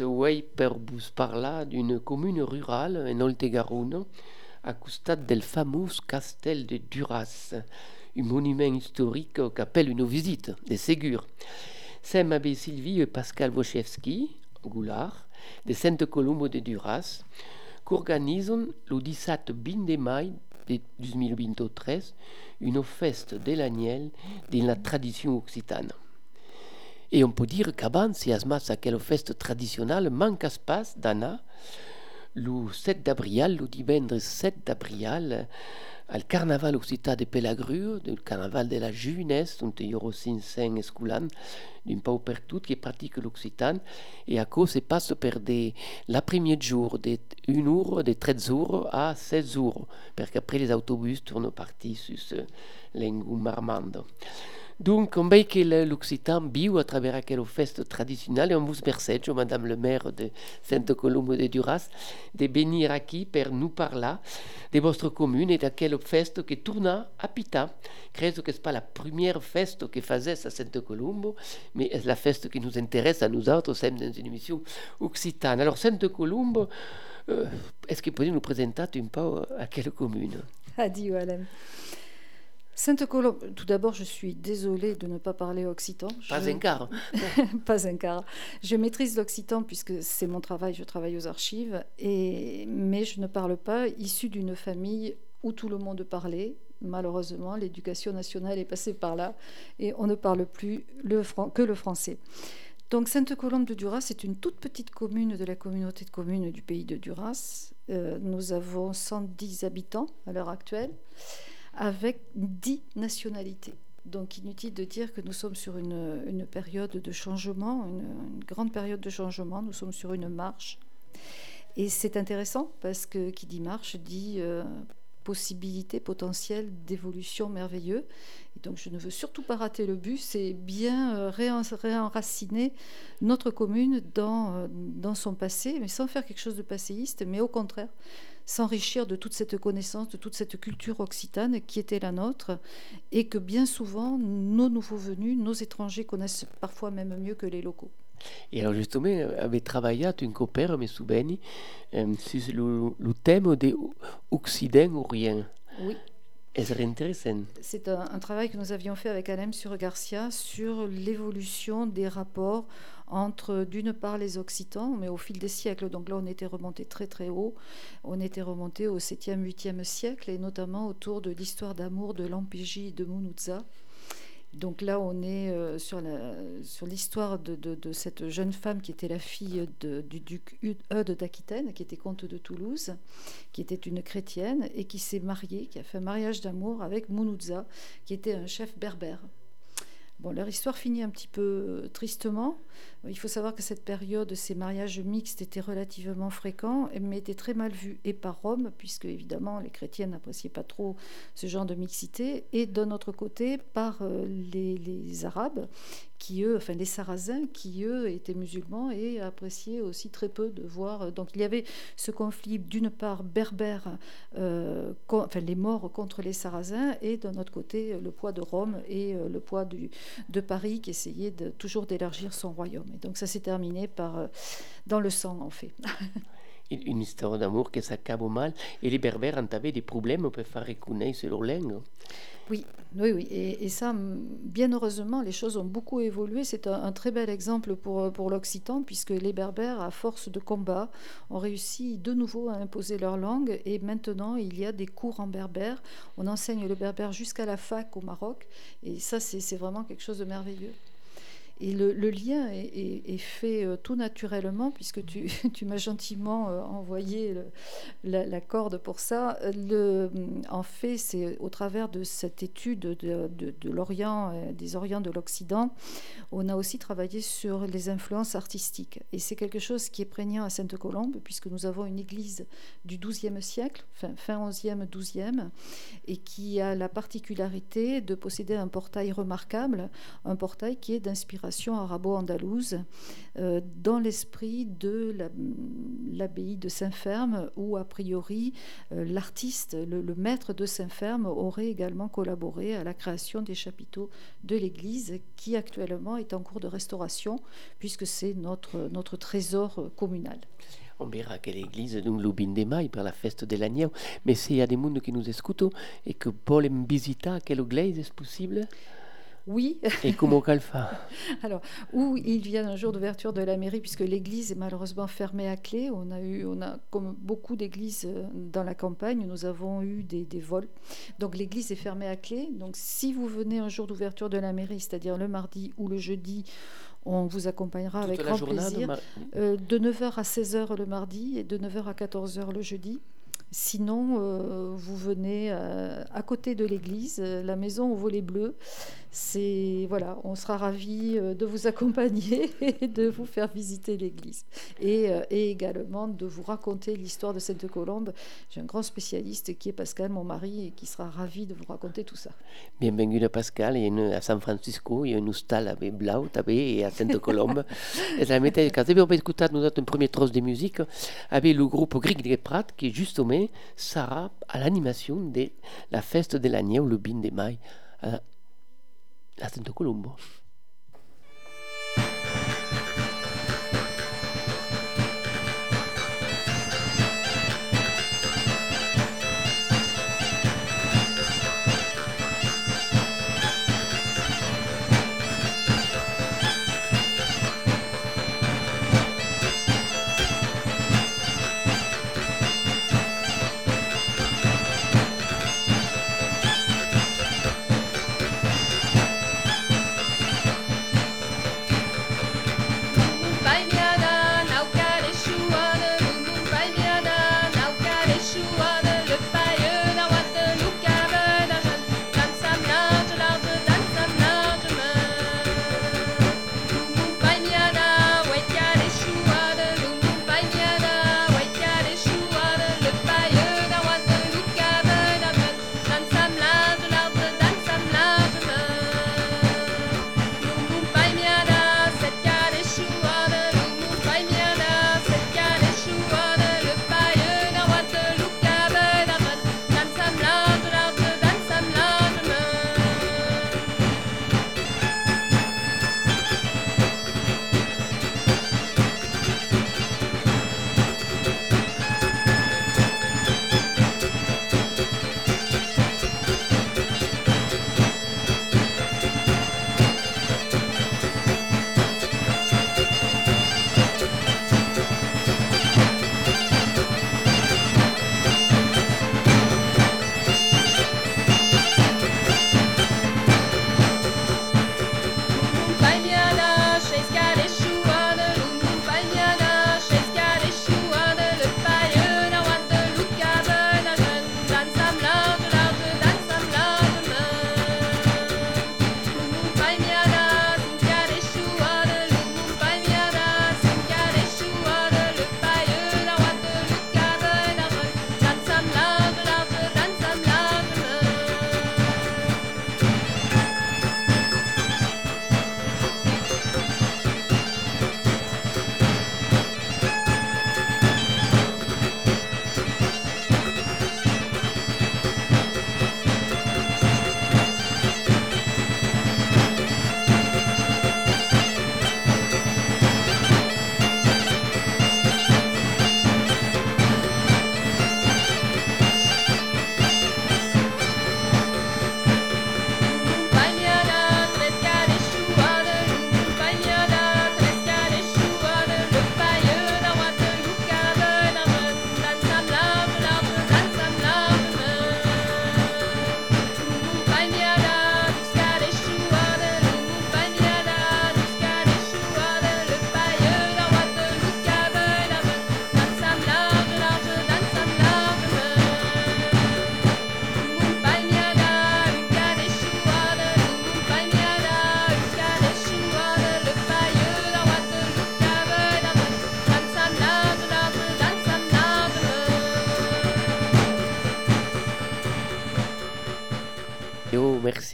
Way per bus parla d'une commune rurale en Oltegaronne à costat del fameux castel de Duras, un monument historique qu'appelle une visite, de Ségur. C'est Mabé Sylvie et Pascal Wojciechowski, Goulard, de Sainte Colombo de Duras, qu'organisent le 17 de mai de 2023 une fête de l'Agnel dans la tradition occitane. Et on peut dire qu'avant, si asmas aquella festa traditionnelle manca pas d'ana, le 7 d'avril, le dimanche 7 d'avril, al carnaval occitan de Pelagru, le carnaval de la jeunesse, on te yoro 500 esculan, d'un peu partout qui pratique l'occitan, et à cause se passe per de, la premier jour de 1 heure, de 13 heures à 16 heures, parce qu'après les autobus tournent partis sur ce lingu marmando. Donc, on veut que l'Occitan viu à travers aquella festa traditionnelle et on vous remercie, Madame le maire de Sainte Colombe de Duras, de venir ici pour nous parler de votre commune et d'aquella festa qui tourna à Pita. Credo que ce n'est pas la première festa que faisait à Sainte Colombe, mais c'est la festa qui nous intéresse à nous autres, c'est dans une émission occitane. Alors, Sainte Colombe, euh, est-ce que vous pouvez nous présenter un peu à quelle commune? Adieu, Alain. Sainte-Colombe, tout d'abord, je suis désolée de ne pas parler occitan. Pas un quart. pas un quart. Je maîtrise l'occitan puisque c'est mon travail, je travaille aux archives, et... mais je ne parle pas, issue d'une famille où tout le monde parlait. Malheureusement, l'éducation nationale est passée par là et on ne parle plus le que le français. Donc Sainte-Colombe de Duras est une toute petite commune de la communauté de communes du pays de Duras. Euh, nous avons 110 habitants à l'heure actuelle avec dix nationalités. Donc inutile de dire que nous sommes sur une, période de changement, une, grande période de changement, nous sommes sur une marche. Et c'est intéressant parce que qui dit marche dit euh, possibilité potentielle d'évolution merveilleux. Et donc je ne veux surtout pas rater le but, c'est bien euh, réenraciner notre commune dans, euh, dans son passé, mais sans faire quelque chose de passéiste, mais au contraire s'enrichir de toute cette connaissance, de toute cette culture occitane qui était la nôtre, et que bien souvent, nos nouveaux venus, nos étrangers connaissent parfois même mieux que les locaux. Et alors justement, avez travaillé une copère, mes souvenirs, euh, sur le, le, thème des Occident ou rien? Oui. C'est un, un, travail que nous avions fait avec Alem sur Garcia sur l'évolution des rapports entre d'une part les Occitans, mais au fil des siècles, donc là on était remonté très très haut, on était remonté au 7e, 8e siècle, et notamment autour de l'histoire d'amour de Lampégie de Munuza. Donc là, on est euh, sur, l'histoire de, cette jeune femme qui était la fille du duc Eudes d'Aquitaine, qui était comte de Toulouse, qui était une chrétienne et qui s'est mariée, qui a fait un mariage d'amour avec Munuza, qui était un chef berbère. Bon, leur histoire finit un petit peu euh, tristement. Il faut savoir que cette période, ces mariages mixtes étaient relativement fréquents, mais étaient très mal vus, et par Rome, puisque évidemment les chrétiens n'appréciaient pas trop ce genre de mixité, et d'un autre côté par euh, les Arabes, qui eux, enfin les Sarrasins, qui eux étaient musulmans et appréciaient aussi très peu de voir. Donc il y avait ce conflit d'une part berbère, euh, les morts contre les Sarrasins, et d'un autre côté le poids de Rome et euh, le poids de Paris qui essayait toujours d'élargir son royaume. Et donc ça s'est terminé par euh, dans le sang en fait. une histoire d'amour qui s'accable mal. Et les Berbères ont avait des problèmes pour faire reconnaître leur langue. Oui, oui, oui. Et, ça, bien heureusement, les choses ont beaucoup évolué. C'est un, très bel exemple pour, pour l'Occitan, puisque les Berbères, à force de combat, ont réussi de nouveau à imposer leur langue. Et maintenant, il y a des cours en berbère. On enseigne le berbère jusqu'à la fac au Maroc. Et ça, c'est vraiment quelque chose de merveilleux. Et le, lien est, fait euh, tout naturellement, puisque tu, m'as gentiment euh, envoyé la, corde pour ça. En fait, c'est au travers de cette étude de, de, l'Orient, euh, des Orients de l'Occident, on a aussi travaillé sur les influences artistiques. Et c'est quelque chose qui est prégnant à Sainte-Colombe, puisque nous avons une église du XIIe siècle, fin, fin 11e, 12e, et qui a la particularité de posséder un portail remarquable, un portail qui est d'inspiration arabo-andalouse, euh, dans l'esprit de l'abbaye de Saint-Ferme, où a priori euh, l'artiste, le, maître de Saint-Ferme, aurait également collaboré à la création des chapiteaux de l'église, qui actuellement est en cours de restauration, puisque c'est notre, notre trésor communal. On verra quelle église d'un Lubin de Mai pour la fête de l'agneau. Mais s'il y a des gens qui nous écoutent et que veulent visiter, quelle église est possible? Oui. Et comment fait Alors, où ils viennent un jour d'ouverture de la mairie, puisque l'église est malheureusement fermée à clé. On a eu, on a, comme beaucoup d'églises euh, dans la campagne, nous avons eu des, des vols. Donc l'église est fermée à clé. Donc si vous venez un jour d'ouverture de la mairie, c'est-à-dire le mardi ou le jeudi, on vous accompagnera avec grand plaisir. Euh, de 9h à 16h le mardi et de 9h à 14h le jeudi. Sinon, euh, vous venez euh, à côté de l'église, la maison au volet bleu. C'est voilà, on sera ravis de vous accompagner et de vous faire visiter l'église et, et, également de vous raconter l'histoire de Sainte Colombe. J'ai un grand spécialiste qui est Pascal, mon mari, et qui sera ravi de vous raconter tout ça. Bienvenue à Pascal et à San Francisco, il y a une hostal à Blau et à Sainte Colombe. et la méthode, quand on va écouter nous un premier trosse de musique avec le groupe Grig de Prat qui justement sera à l'animation de la fête de l'année ou le bin de mai à, à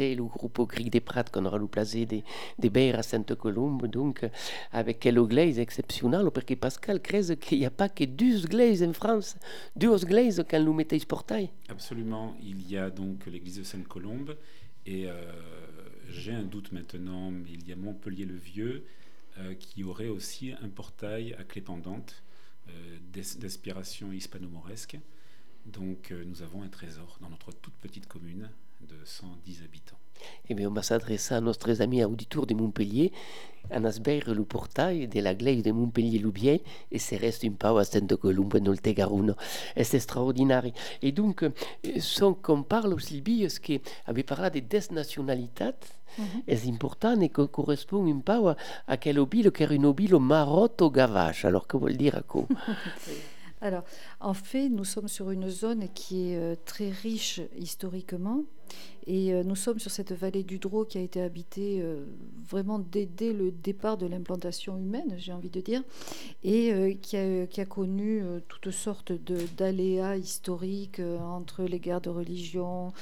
Sainte Colombe. remercier le groupe Gris des Prates qu'on aura le plaisir de, de à Sainte-Colombe, donc avec quelle glaise parce que Pascal crée qu'il n'y a pas que deux glaises en France, deux glaises quand nous mettez portail. Absolument, il y a donc l'église de Sainte-Colombe, et euh, j'ai un doute maintenant, mais il y a Montpellier-le-Vieux, euh, qui aurait aussi un portail à clé pendante euh, d'inspiration hispano-mauresque. Donc nous avons un trésor dans notre toute petite commune de 110 habitants. Eh bien, on va s'adresser à nos amis auditeurs de Montpellier, à Nasber le portail de la glace de Montpellier-Loubien, et c'est reste un peu à Sainte-Colombe dans le Tegaruno. C'est extraordinaire. Et donc, sans qu'on parle aussi, ce qui avait parlé de desnationalité, mm -hmm. est important et que correspond un peu à, à quel obile, qui est un obile marotto gavache. Alors, que veut dire à quoi? Alors, en fait, nous sommes sur une zone qui est euh, très riche historiquement. Et euh, nous sommes sur cette vallée du Drô qui a été habitée euh, vraiment dès, le départ de l'implantation humaine, j'ai envie de dire, et qui, a, connu toutes sortes d'aléas historiques entre les guerres de religion,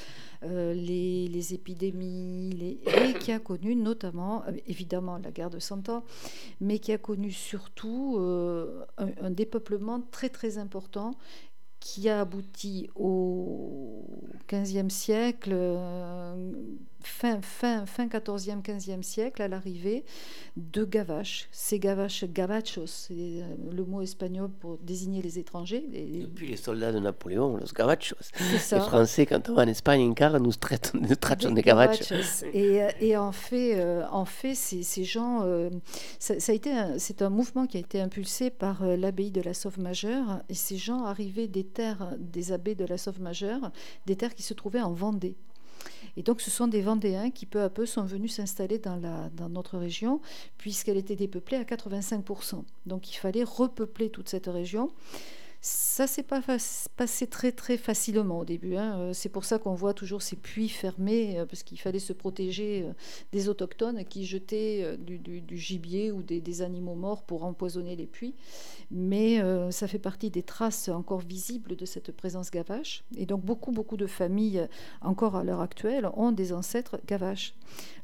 euh, les, épidémies, et qui a connu notamment, euh, évidemment, la guerre de Cent Ans, mais qui a connu surtout euh, un, dépeuplement très très important qui a abouti au XVe siècle, fin, fin, fin 14e, 15e siècle, à l'arrivée de gavaches. Ces gavaches, gavachos, c'est euh, le mot espagnol pour désigner les étrangers. Et puis les soldats de Napoléon, les gavachos. Les Français, quand on va en Espagne, car nous traitent des, gavachos. Et, euh, et, en fait, euh, en fait ces, ces gens, ça, a été, c'est un mouvement qui a été impulsé par l'abbaye de la Sauve-Majeure. Et ces gens arrivaient des terres des abbés de la Sauve-Majeure, des terres qui se trouvaient en Vendée. Et donc, ce sont des Vendéens qui, peu à peu, sont venus s'installer dans, dans notre région, puisqu'elle était dépeuplée à 85%. Donc, il fallait repeupler toute cette région. Ça s'est pas passé très très facilement au début. Hein. Euh, c'est pour ça qu'on voit toujours ces puits fermés, euh, parce qu'il fallait se protéger euh, des autochtones qui jetaient du, gibier ou des, animaux morts pour empoisonner les puits. Mais ça fait partie des traces encore visibles de cette présence gavache. Et donc beaucoup beaucoup de familles, encore à l'heure actuelle, ont des ancêtres gavaches.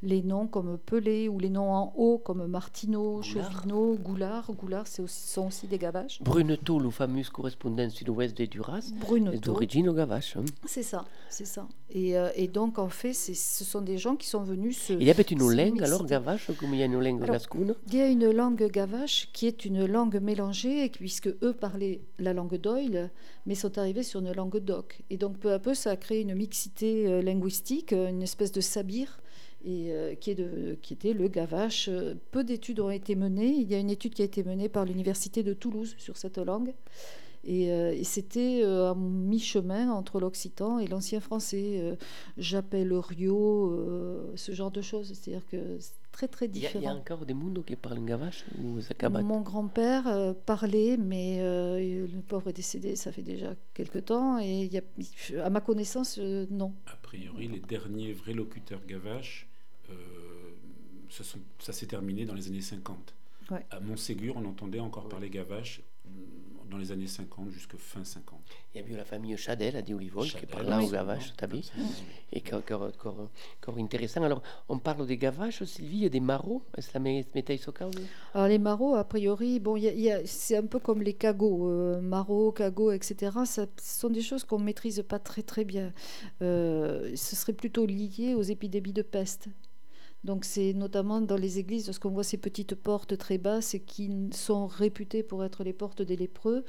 Les noms comme Pelé ou les noms en haut comme Martineau, Chauvineau, Goulard. Goulard, c'est aussi, sont aussi des gavaches. Le fameux correspondant sud-ouest de Duras, est d'origine gavache. Hein. C'est ça, c'est ça. Et, euh, et, donc, en fait, ce sont des gens qui sont venus se. Il y a peut-être une langue alors gavache, comme il y a une langue gascoune Il y a une langue gavache qui est une langue mélangée, puisque eux parlaient la langue d'Oil, mais sont arrivés sur une langue d'Oc. Et donc, peu à peu, ça a créé une mixité euh, linguistique, une espèce de sabir et euh, qui, est de, qui, était le gavache. Peu d'études ont été menées. Il y a une étude qui a été menée par l'université de Toulouse sur cette langue. Euh, et, c'était euh, à mi-chemin entre l'occitan et l'ancien français. Euh, j'appelle Rio, ce genre de choses. C'est-à-dire que c'est très très différent. Il y, a encore des mondes qui parlent gavache ou Mon grand-père parlait, mais le pauvre est décédé, ça fait déjà quelque temps. Et y a, à ma connaissance, non. A priori, les derniers vrais locuteurs gavache, ça s'est terminé dans les années 50. À Montségur, on entendait encore parler gavache dans les années 50 jusqu'à fin 50. Il y a eu la famille Chadel à Diolivol qui parle là au gavache, tabi, et encore, encore, encore, intéressant. Alors, on parle des gavaches, Sylvie, et des marots. Est-ce la métaille Alors, les marots, a priori, bon, c'est un peu comme les cagots, euh, marots, cagots, etc. Ça, ce sont des choses qu'on ne maîtrise pas très très bien. Euh, ce serait plutôt lié aux épidémies de peste. Donc c'est notamment dans les églises, lorsqu'on voit ces petites portes très basses qui sont réputées pour être les portes des lépreux.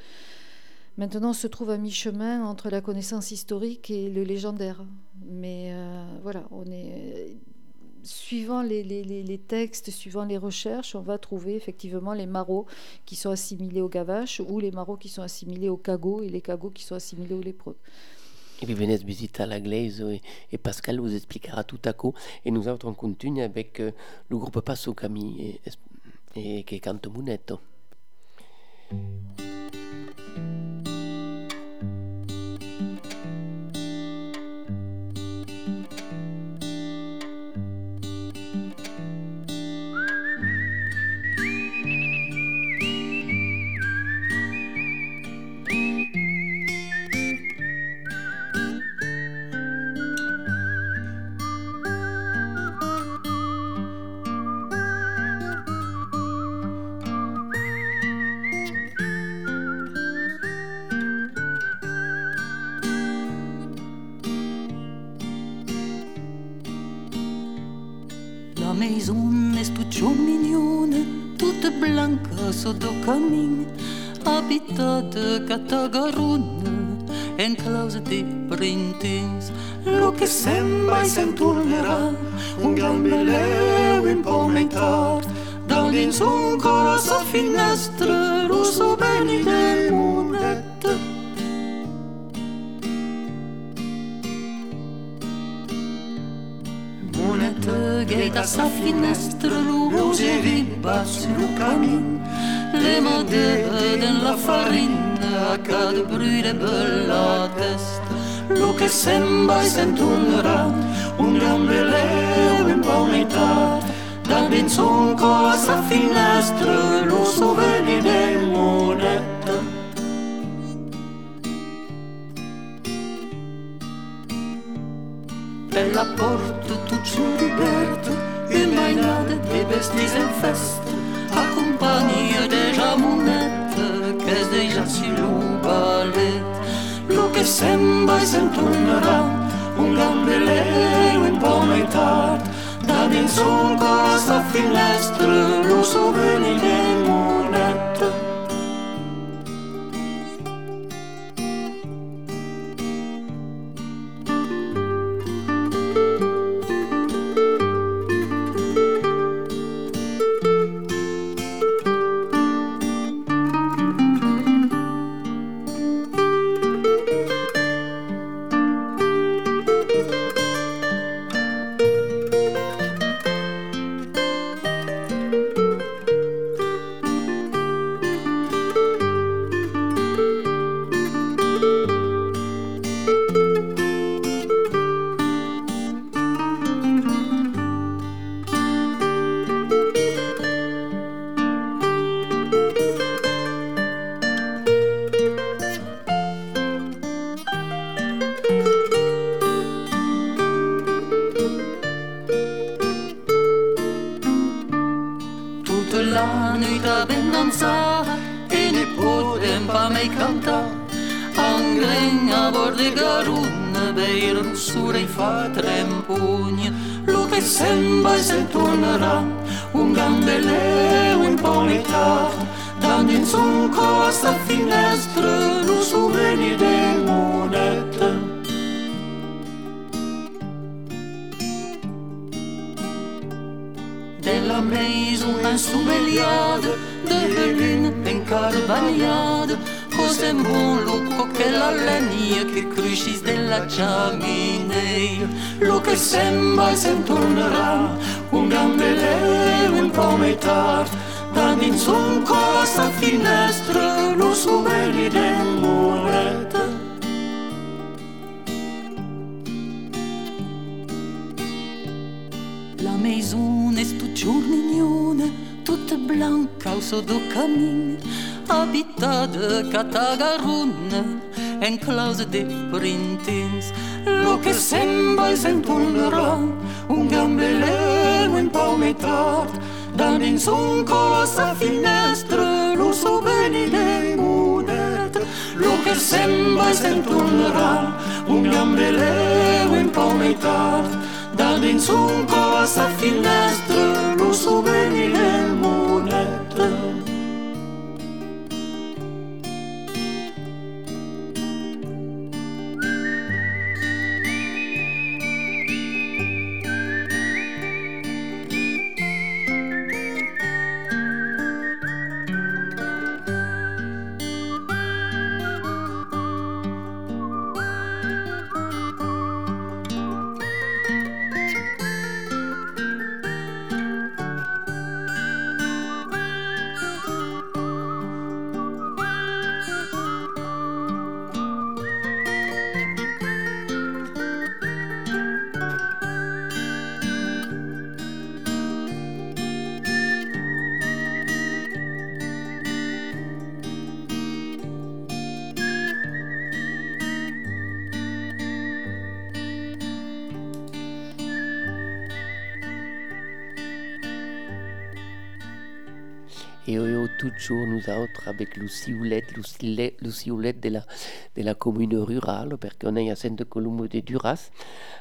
Maintenant, on se trouve à mi-chemin entre la connaissance historique et le légendaire. Mais euh, voilà, on est suivant les, textes, suivant les recherches, on va trouver effectivement les marots qui sont assimilés aux gavaches ou les marots qui sont assimilés aux cagots et les cagots qui sont assimilés aux lépreux. Et puis venez visiter la glaise et, Pascal vous expliquera tout à coup. Et nous autres, on continue avec euh, le groupe Passo Camille et, et, qui cante Munetto. Abitata Catagarun, enclause di printings. Lo che sembra e se tornerà, un gran beleu un po' metà, da dins un coro sa finestra, rosso bene del monette. Gate à sa finestre, rouge et riba sur le camin. Les modèles dans la farine, a cas de brûler la testa. Lo che sembra e s'entornerà, un gran veleo in paunità. Dal benzonco a sa finestra, lo souvenir del moneta. Bella porta tu liberto Une maillade des besties en feste Accompagne déjà monette Che déjà si lo ballet Lo che sembra e s'entornerà Un gambeleo un po' metà Da dins un cosa finestra Lo souvenir La Cât crușiți de la ceaminei. Lucruri se mai se înturnăra Un gambele în prometar Dar din zunco asta finestră Nu sumeli de muretă La meizune stu ciurniune Tută blanca o să duc camin Abitată ca tagarună gambeleno un po' metà Da dins un cosa finestra Lo so bene dei monete Lo che sembra e s'entornerà Un gambeleno un po' metà Da dins un cosa finestra Lo so bene dei monete Et euh, toujours nous autres avec Lucie Oulette, Lucie Oulette de la, de la commune rurale, parce qu'on est à Sainte-Colombe de Duras,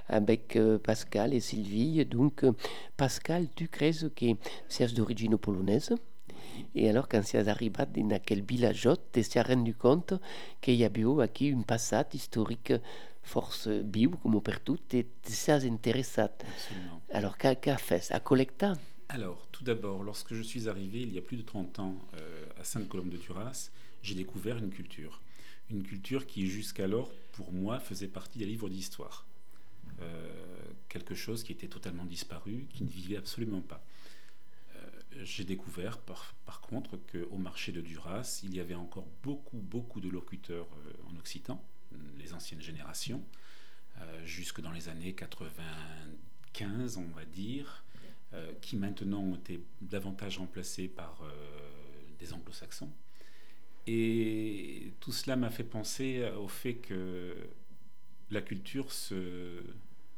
avec euh, Pascal et Sylvie. Donc, euh, Pascal, tu crées que c'est d'origine polonaise et alors, quand c'est arrivé dans quel village, tu t'es rendu compte qu'il y avait aquí un passé historique force bio, comme pour tout, et tu intéressé. Absolument. Alors, qu'a fait À collecter alors, tout d'abord, lorsque je suis arrivé il y a plus de 30 ans euh, à Sainte-Colombe de Duras, j'ai découvert une culture. Une culture qui, jusqu'alors, pour moi, faisait partie des livres d'histoire. Euh, quelque chose qui était totalement disparu, qui ne vivait absolument pas. Euh, j'ai découvert, par, par contre, qu'au marché de Duras, il y avait encore beaucoup, beaucoup de locuteurs en occitan, les anciennes générations, jusque dans les années 95, on va dire euh, qui maintenant ont été davantage remplacés par euh, des anglo-saxons. Et tout cela m'a fait penser au fait que la culture se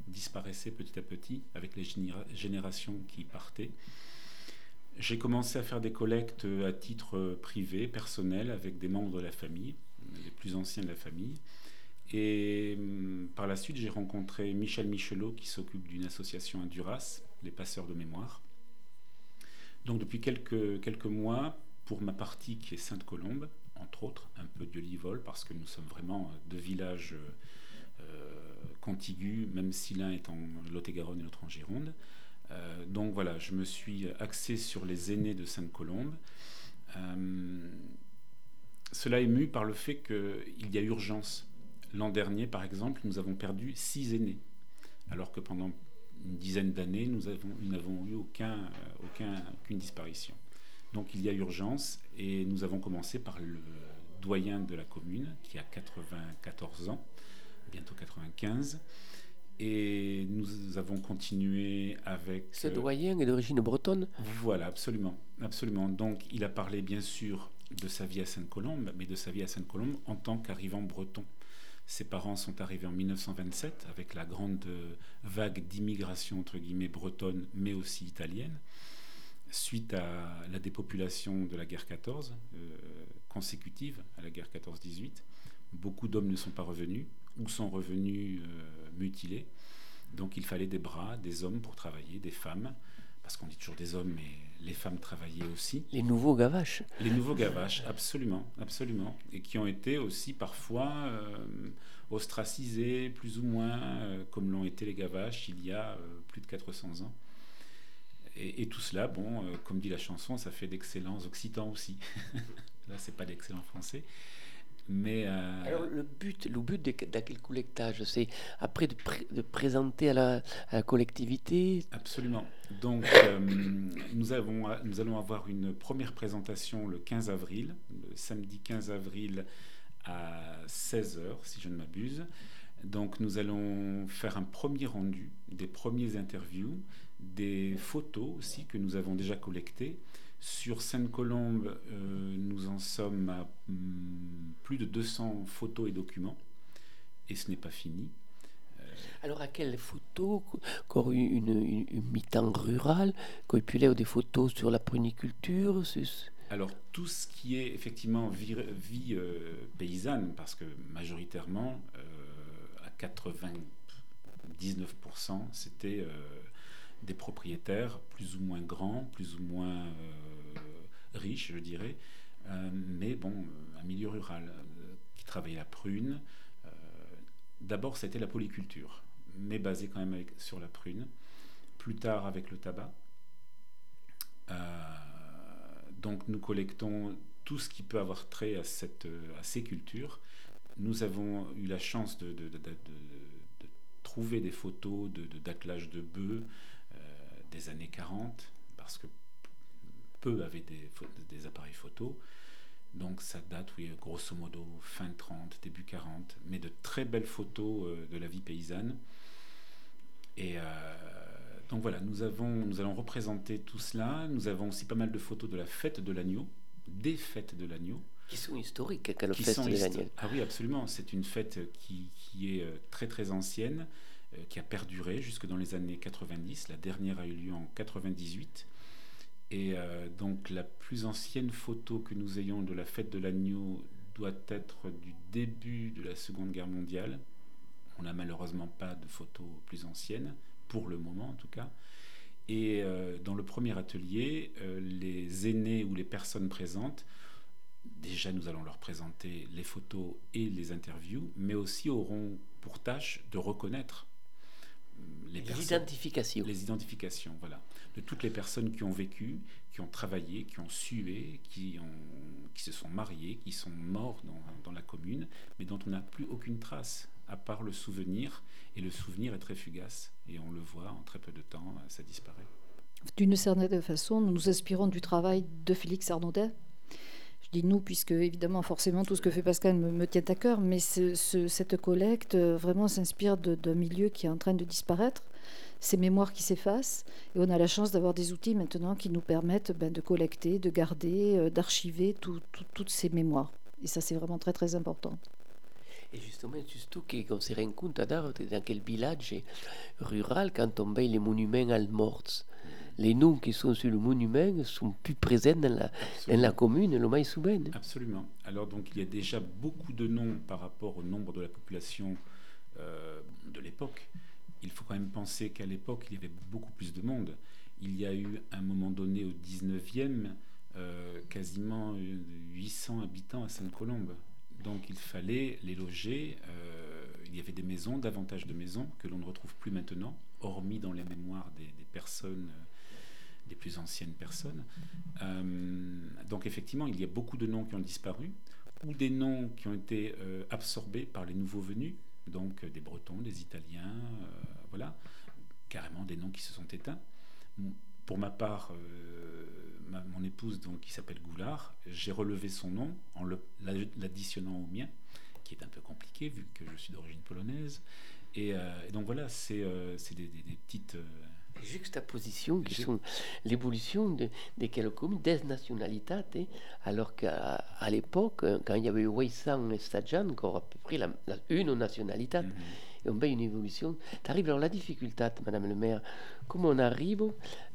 disparaissait petit à petit avec les générations qui partaient. J'ai commencé à faire des collectes à titre privé, personnel, avec des membres de la famille, les plus anciens de la famille. Et hum, par la suite, j'ai rencontré Michel Michelot qui s'occupe d'une association à Duras, les passeurs de mémoire. Donc depuis quelques, quelques mois, pour ma partie qui est Sainte-Colombe, entre autres, un peu de Livol, parce que nous sommes vraiment deux villages euh, contigus, même si l'un est en Lot-et-Garonne et l'autre en Gironde. Euh, donc voilà, je me suis axé sur les aînés de Sainte-Colombe. Euh, cela est mu par le fait qu'il y a urgence. L'an dernier, par exemple, nous avons perdu six aînés, alors que pendant une dizaine d'années, nous n'avons eu aucun, euh, aucun, aucune disparition. Donc il y a urgence et nous avons commencé par le doyen de la commune qui a 94 ans, bientôt 95. Et nous avons continué avec... Ce doyen est d'origine bretonne? Voilà, absolument, absolument. Donc il a parlé bien sûr de sa vie à Sainte-Colombe, mais de sa vie à Sainte-Colombe en tant qu'arrivant breton. Ses parents sont arrivés en 1927 avec la grande vague d'immigration entre guillemets bretonne mais aussi italienne suite à la dépopulation de la guerre 14 euh, consécutive à la guerre 14-18. Beaucoup d'hommes ne sont pas revenus ou sont revenus euh, mutilés. Donc il fallait des bras, des hommes pour travailler, des femmes parce qu'on dit toujours des hommes, mais les femmes travaillaient aussi. Les nouveaux gavaches. Les nouveaux gavaches, absolument, absolument, et qui ont été aussi parfois euh, ostracisés, plus ou moins, euh, comme l'ont été les gavaches il y a euh, plus de 400 ans. Et, et tout cela, bon, comme dit la chanson, ça fait d'excellents occitans aussi. Là, c'est pas d'excellents français. Mais euh, Alors, le but, le but d'aquel collectage, c'est après de, présenter à la, collectivité? Absolument. Donc, euh, nous, avons, nous allons avoir une première présentation le 15 avril, le samedi 15 avril à 16h, si je ne m'abuse. Donc, nous allons faire un premier rendu, des premiers interviews, des photos aussi que nous avons déjà collectées sur Sainte-Colombe, euh, nous en sommes à hmm, plus de 200 photos et documents, et ce n'est pas fini. Euh, Alors, à quelles photos Encore une, une, une mi-temps rurale pu des photos sur la pruniculture alors tout ce qui est effectivement vie, euh, paysanne, parce que majoritairement, à 99%, c'était des propriétaires plus ou moins grands, plus ou moins euh, riches, je dirais, euh, mais bon, un milieu rural euh, qui travaillait la prune. D'abord, c'était la polyculture, mais basé quand même sur la prune. Plus tard, avec le tabac. donc, nous collectons tout ce qui peut avoir trait à, cette, à ces cultures. Nous avons eu la chance de, trouver des photos d'attelage de, bœufs, des années 40, parce que peu avaient des, des appareils photo. Donc ça date, oui, grosso modo, fin 30, début 40, mais de très belles photos euh, de la vie paysanne. Et euh, donc voilà, nous, avons, nous allons représenter tout cela. Nous avons aussi pas mal de photos de la fête de l'agneau, des fêtes de l'agneau. Qui sont historiques, quelle fête de l'agneau Ah oui, absolument. C'est une fête qui, qui, est euh, très très ancienne, qui a perduré jusque dans les années 90. La dernière a eu lieu en 98. Et euh, donc la plus ancienne photo que nous ayons de la fête de l'agneau doit être du début de la Seconde Guerre mondiale. On n'a malheureusement pas de photos plus anciennes, pour le moment en tout cas. Et euh, dans le premier atelier, euh, les aînés ou les personnes présentes, déjà nous allons leur présenter les photos et les interviews, mais aussi auront pour tâche de reconnaître les, les identifications. Les identifications, voilà. De toutes les personnes qui ont vécu, qui ont travaillé, qui ont sué, qui, ont, qui se sont mariées, qui sont morts dans, dans la commune, mais dont on n'a plus aucune trace, à part le souvenir. Et le souvenir est très fugace. Et on le voit en très peu de temps, ça disparaît. D'une certaine façon, nous nous inspirons du travail de Félix Arnaudet, je dis nous, puisque évidemment, forcément, tout ce que fait Pascal me, tient à cœur, mais ce, ce, cette collecte euh, vraiment s'inspire d'un milieu qui est en train de disparaître, ces mémoires qui s'effacent, et on a la chance d'avoir des outils maintenant qui nous permettent ben, de collecter, de garder, euh, d'archiver tout, tout, toutes ces mémoires. Et ça, c'est vraiment très, très important. Et justement, surtout qu'on se rend compte dans quel village rural, quand on veille les monuments à morts, les noms qui sont sur le monument sont plus présents dans la, dans la commune, le souvent. Absolument. Alors donc il y a déjà beaucoup de noms par rapport au nombre de la population euh, de l'époque. Il faut quand même penser qu'à l'époque, il y avait beaucoup plus de monde. Il y a eu à un moment donné au 19e euh, quasiment 800 habitants à Sainte-Colombe. Donc il fallait les loger. Euh, il y avait des maisons, davantage de maisons que l'on ne retrouve plus maintenant, hormis dans les mémoires des, des personnes des plus anciennes personnes. Euh, donc effectivement, il y a beaucoup de noms qui ont disparu, ou des noms qui ont été euh, absorbés par les nouveaux venus, donc euh, des Bretons, des Italiens, voilà, carrément des noms qui se sont éteints. Pour ma part, mon épouse, donc, qui s'appelle Goulard, j'ai relevé son nom en l'additionnant au mien, qui est un peu compliqué vu que je suis d'origine polonaise. Et, donc voilà, c'est des, petites juxtapositions qui sont l'évolution de, de quelques des nationalités, alors qu'à à l'époque, quand il y avait Weysan et Stadjan, encore à peu près la, la, une nationalité, mm -hmm. On voit une évolution. T'arrives alors la difficulté, Madame le maire, comment on arrive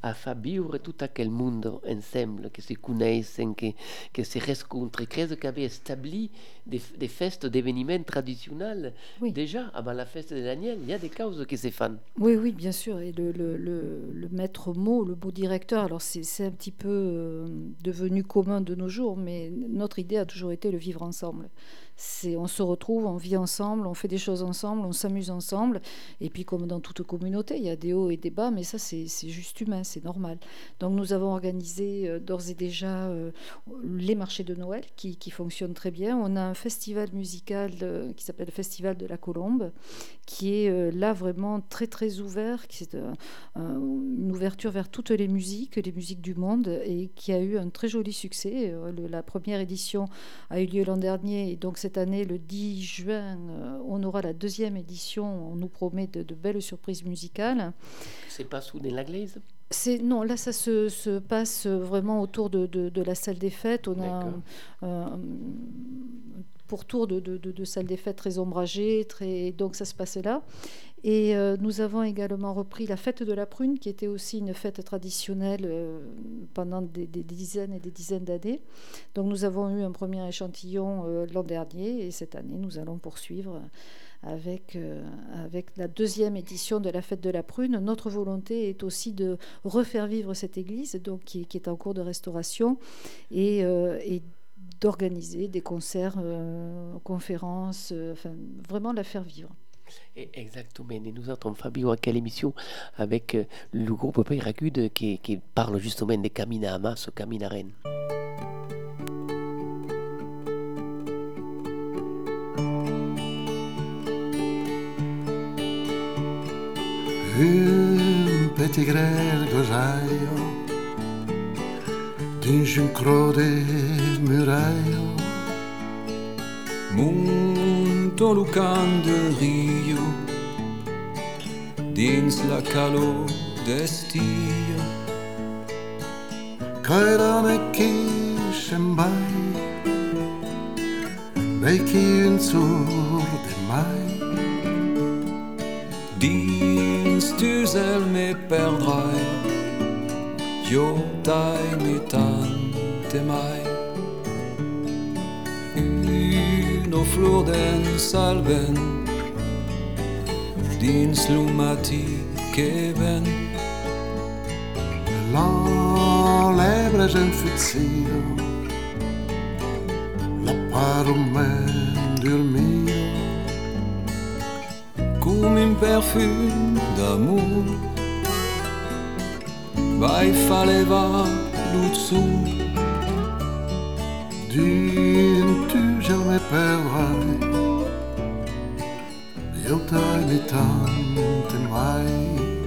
à faire vivre tout aquel monde ensemble, qui se connaissent, qui, qui se rencontrent, credo qui avait établi des, des festes d'événements traditionnels? Oui. Déjà, avant la fête de Daniel, il y a des causes qui se font. Oui, oui, bien sûr. Et le, le, le, le maître mot, le beau directeur, alors c'est un petit peu euh, devenu commun de nos jours, mais notre idée a toujours été le vivre ensemble on se retrouve, on vit ensemble, on fait des choses ensemble, on s'amuse ensemble. Et puis comme dans toute communauté, il y a des hauts et des bas, mais ça c'est juste humain, c'est normal. Donc nous avons organisé euh, d'ores et déjà euh, les marchés de Noël qui, fonctionnent très bien. On a un festival musical euh, qui s'appelle le Festival de la Colombe, qui est euh, là vraiment très très ouvert, qui est euh, une ouverture vers toutes les musiques, les musiques du monde, et qui a eu un très joli succès. Euh, la première édition a eu lieu l'an dernier, et donc cette année, le 10 juin, on aura la deuxième édition. On nous promet de, de belles surprises musicales. C'est pas sous des Laglaise non, là ça se, se, passe vraiment autour de, de, de, la salle des fêtes. On a euh, pourtour de, de, de, de salle des fêtes très ombragée, très... donc ça se passait là. Et euh, nous avons également repris la fête de la prune, qui était aussi une fête traditionnelle euh, pendant des, des, dizaines et des dizaines d'années. Donc nous avons eu un premier échantillon euh, l'an dernier, et cette année nous allons poursuivre avec, euh, avec la deuxième édition de la fête de la prune. Notre volonté est aussi de refaire vivre cette église, donc qui, est en cours de restauration, et, euh, d'organiser des concerts, euh, conférences, enfin, vraiment la faire vivre. Exactement. Et nous autres, Fabio, à quelle émission avec le groupe Payracude qui, qui parle justement des Camina Hamas, Camina Rennes. Un petit grêle gojaio dins un crode muraio Monto lucan de rio dins la calor d'estiu. Cairane qui sembai Vecchi un sur de mai. Dins du el me perdrai. Jo tai mi tante mai. Uno flor den salven Din slumati La lebra gen fuzzio La parumen dormio Come un parfum d'amour. Vai faleva l'uzzu Din tu jamais perdrai. Io tai tante mai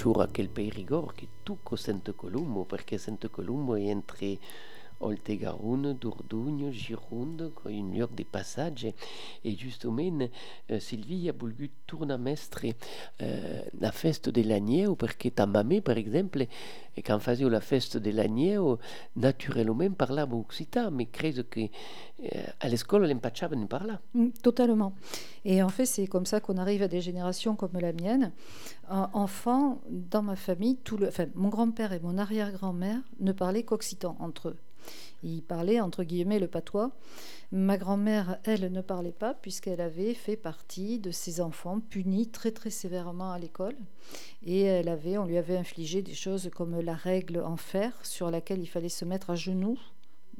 toujours a quel pays rigor che tu co Sante Colombo, perché Sante Colombo è entre Oltegaron, Dordogne, Gironde, con un lloc de passatge. E justament eh, Sylvie ha volgut tornar a mestre eh, la festa de l'Agneu, perché ta mamè, per exemple, e quand faisait la festa de l'Agneu, naturellement parlava occitan, mais credo che eh, à l'école l'empacciaven parlar. Mm, Totalement. Et en fait, c'est comme ça qu'on arrive à des générations comme la mienne. En- enfant, dans ma famille, tout le, enfin, mon grand-père et mon arrière-grand-mère ne parlaient qu'occitan entre eux. Ils parlaient entre guillemets le patois. Ma grand-mère, elle, ne parlait pas puisqu'elle avait fait partie de ces enfants punis très très sévèrement à l'école. Et elle avait, on lui avait infligé des choses comme la règle en fer sur laquelle il fallait se mettre à genoux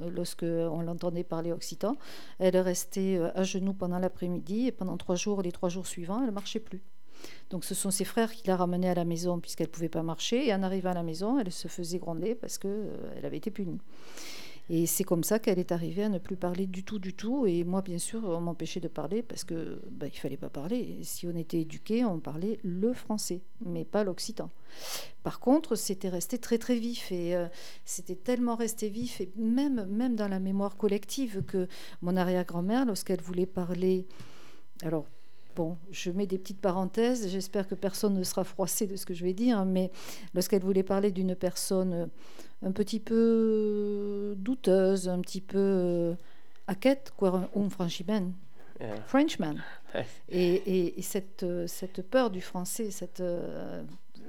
euh, lorsque on l'entendait parler occitan. Elle restait euh, à genoux pendant l'après-midi et pendant trois jours, les trois jours suivants, elle ne marchait plus. Donc ce sont ses frères qui la ramenaient à la maison puisqu'elle ne pouvait pas marcher. Et en arrivant à la maison, elle se faisait gronder parce qu'elle avait été punie. Et c'est comme ça qu'elle est arrivée à ne plus parler du tout, du tout. Et moi, bien sûr, on m'empêchait de parler parce que bah, il fallait pas parler. Si on était éduqué, on parlait le français, mais pas l'occitan. Par contre, c'était resté très très vif et euh, c'était tellement resté vif et même même dans la mémoire collective que mon arrière-grand-mère, lorsqu'elle voulait parler, alors bon, je mets des petites parenthèses. J'espère que personne ne sera froissé de ce que je vais dire, mais lorsqu'elle voulait parler d'une personne euh, un petit peu douteuse, un petit peu euh, hackette, quoi, un Frenchman, Euh, Frenchman. Et, et- et cette, euh, cette peur du français, cette euh,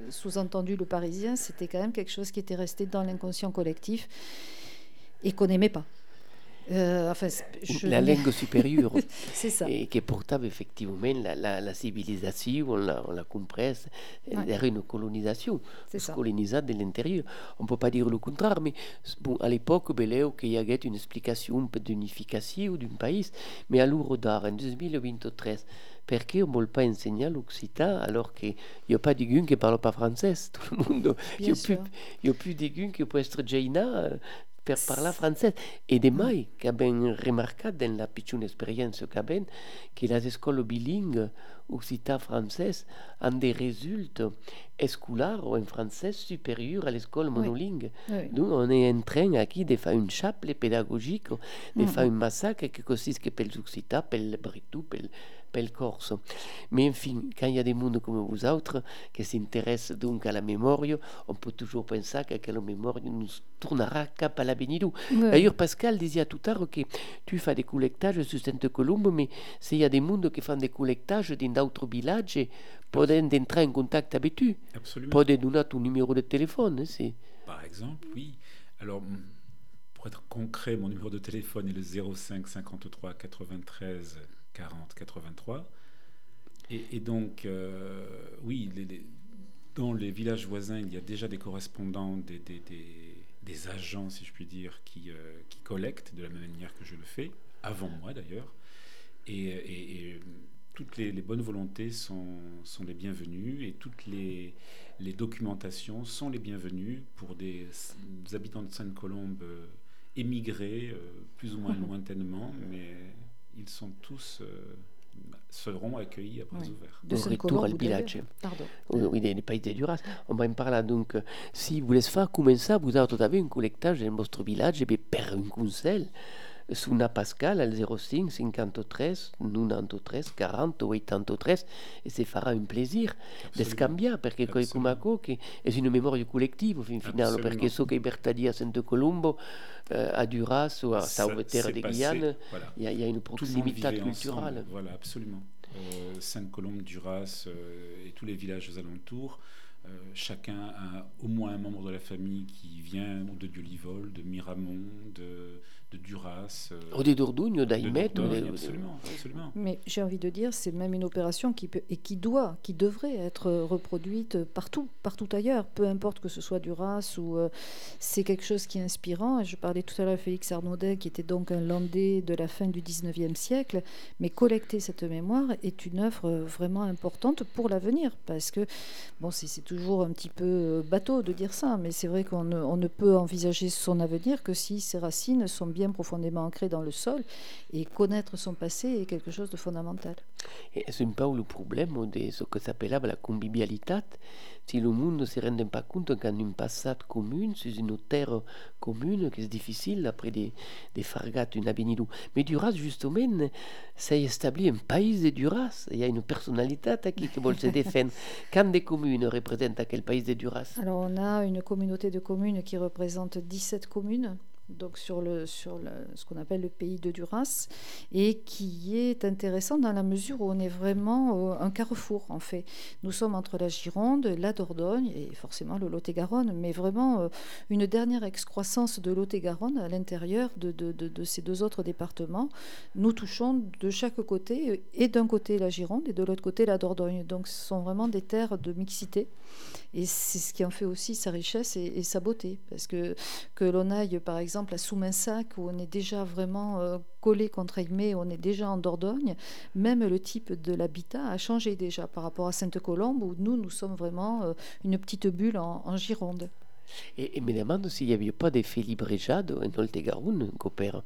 sous-entendu le parisien, c'était quand même quelque chose qui était resté dans l'inconscient collectif et qu'on n'aimait pas. Euh, enfin, c'est- je- la langue supérieure. c'est ça. et che portava effettivamente la, la, la civilisation, la, la compresse, Ouais. era une colonisation, C'est ça. colonisée de l'intérieur. On ne peut pas dire le contraire, mais bon, à l'époque, beleu qu'il y avait une explication d'unification d'un pays, mais à l'heure d'art, en 2023, perché on ne veut pas enseigner l'occitan alors qu'il n'y a pas de gens qui ne parlent pas français Tout le monde. Il n'y a, plus- de gens qui peuvent être jaina per parlar français. E de mai che abbiamo remarcat dans la piccione esperienza che abbiamo che les écoles bilingues occitan-français ont des résultats scolaires en français supérieurs à l'école Oui. monolingue. Oui. On est en train ici de faire une chape pédagogique, de Mhm. faire un massacre qui consiste que per l'occità, per le brettou, per, per le corse. Mais enfin, quand il y a des mondes comme vous autres qui s'intéressent donc à la mémoire, on peut toujours penser que, que la mémoire nous tournera cap à l'avenir. Ouais. D'ailleurs, Pascal disait tout à l'heure que tu fais des collectages sur Sainte-Colombe, mais s'il y a des mondes qui font des collectages dans d'autres villages, peuvent entrer en contact avec tu. Absolument. Peuvent donner ton numéro de téléphone. hein, c'est- Par exemple, oui. Alors, pour être concret, mon numéro de téléphone est le 05 53 93 40 83. Et, donc, euh, oui, dans les villages voisins, il y a déjà des correspondants, des, des, agents, si je puis dire, qui, euh, qui, collectent de la même manière que je le fais, avant moi d'ailleurs. Et, toutes les, bonnes volontés sont, sont, les bienvenues et toutes les, les documentations sont les bienvenues pour des, habitants de Sainte-Colombe euh, émigrés, plus ou moins lointainement, mais ils sont tous seront accueillis à bras ouverts. De retour al village. Pardon. Oui, des pays de Duras. On va en parler donc. Si vous voulez faire commencer, vous avez un collectage dans votre village, et bien, per un conseil, Suna Pascal al 05 53 93 40 83 e se farà un plaisir de scambiare perché coi Kumaco che è una memoria collettiva fin finale perché so che Bertadi a Santo Colombo euh, à Duras ou à Sauveterre de Guyane voilà. il, y a, il y a une proximité culturelle. ensemble. voilà absolument. Euh, Sainte-Colombe, Duras euh, et tous les villages aux alentours euh, chacun a au moins un membre de la famille qui vient de Dieu-Livol, de Miramont, de, de Duras. Euh, ou des Dordogne, d'Aïmet. Absolument, absolument. Mais j'ai envie de dire, c'est même une opération qui peut et qui doit, qui devrait être reproduite partout, partout ailleurs, peu importe que ce soit Duras ou euh, c'est quelque chose qui est inspirant. Je parlais tout à l'heure de Félix Arnaudet, qui était donc un landais de la fin du 19e siècle, mais collecter cette mémoire est une œuvre vraiment importante pour l'avenir, parce que bon, c'est toujours un petit peu bateau de dire ça, mais c'est vrai qu'on ne, ne peut envisager son avenir que si ses racines sont bien profondément ancré dans le sol et connaître son passé est quelque chose de fondamental. C'est un peu le problème de ce que s'appelait la convivialité. Si le monde ne se rend pas compte qu'en une passade commune, sur une terre commune, que c'est difficile après des, des fargats, une avenue. Mais Duras, justement, s'est établi un pays de Duras. Il y a une personnalité qui, qui veut se défendre. Quand des communes représentent quel pays de Duras? Alors, on a une communauté de communes qui représente 17 communes donc sur, le, sur ce qu'on appelle le pays de Duras, et qui est intéressant dans la mesure où on est vraiment un carrefour, en fait. Nous sommes entre la Gironde, la Dordogne et forcément le Lot-et-Garonne, mais vraiment euh, une dernière excroissance de Lot-et-Garonne à l'intérieur de, de, de, ces deux autres départements. Nous touchons de chaque côté, et d'un côté la Gironde et de l'autre côté la Dordogne. Donc ce sont vraiment des terres de mixité, et c'est ce qui en fait aussi sa richesse et, sa beauté, parce que que l'on par exemple à Souminsac, où on est déjà vraiment euh, collé contre Aimé, on est déjà en Dordogne, même le type de l'habitat a changé déjà par rapport à Sainte-Colombe, où nous, nous sommes vraiment euh, une petite bulle en, Gironde. Et, et me demande s'il n'y avait pas d'effet libréjade en Oltegaroun, Copère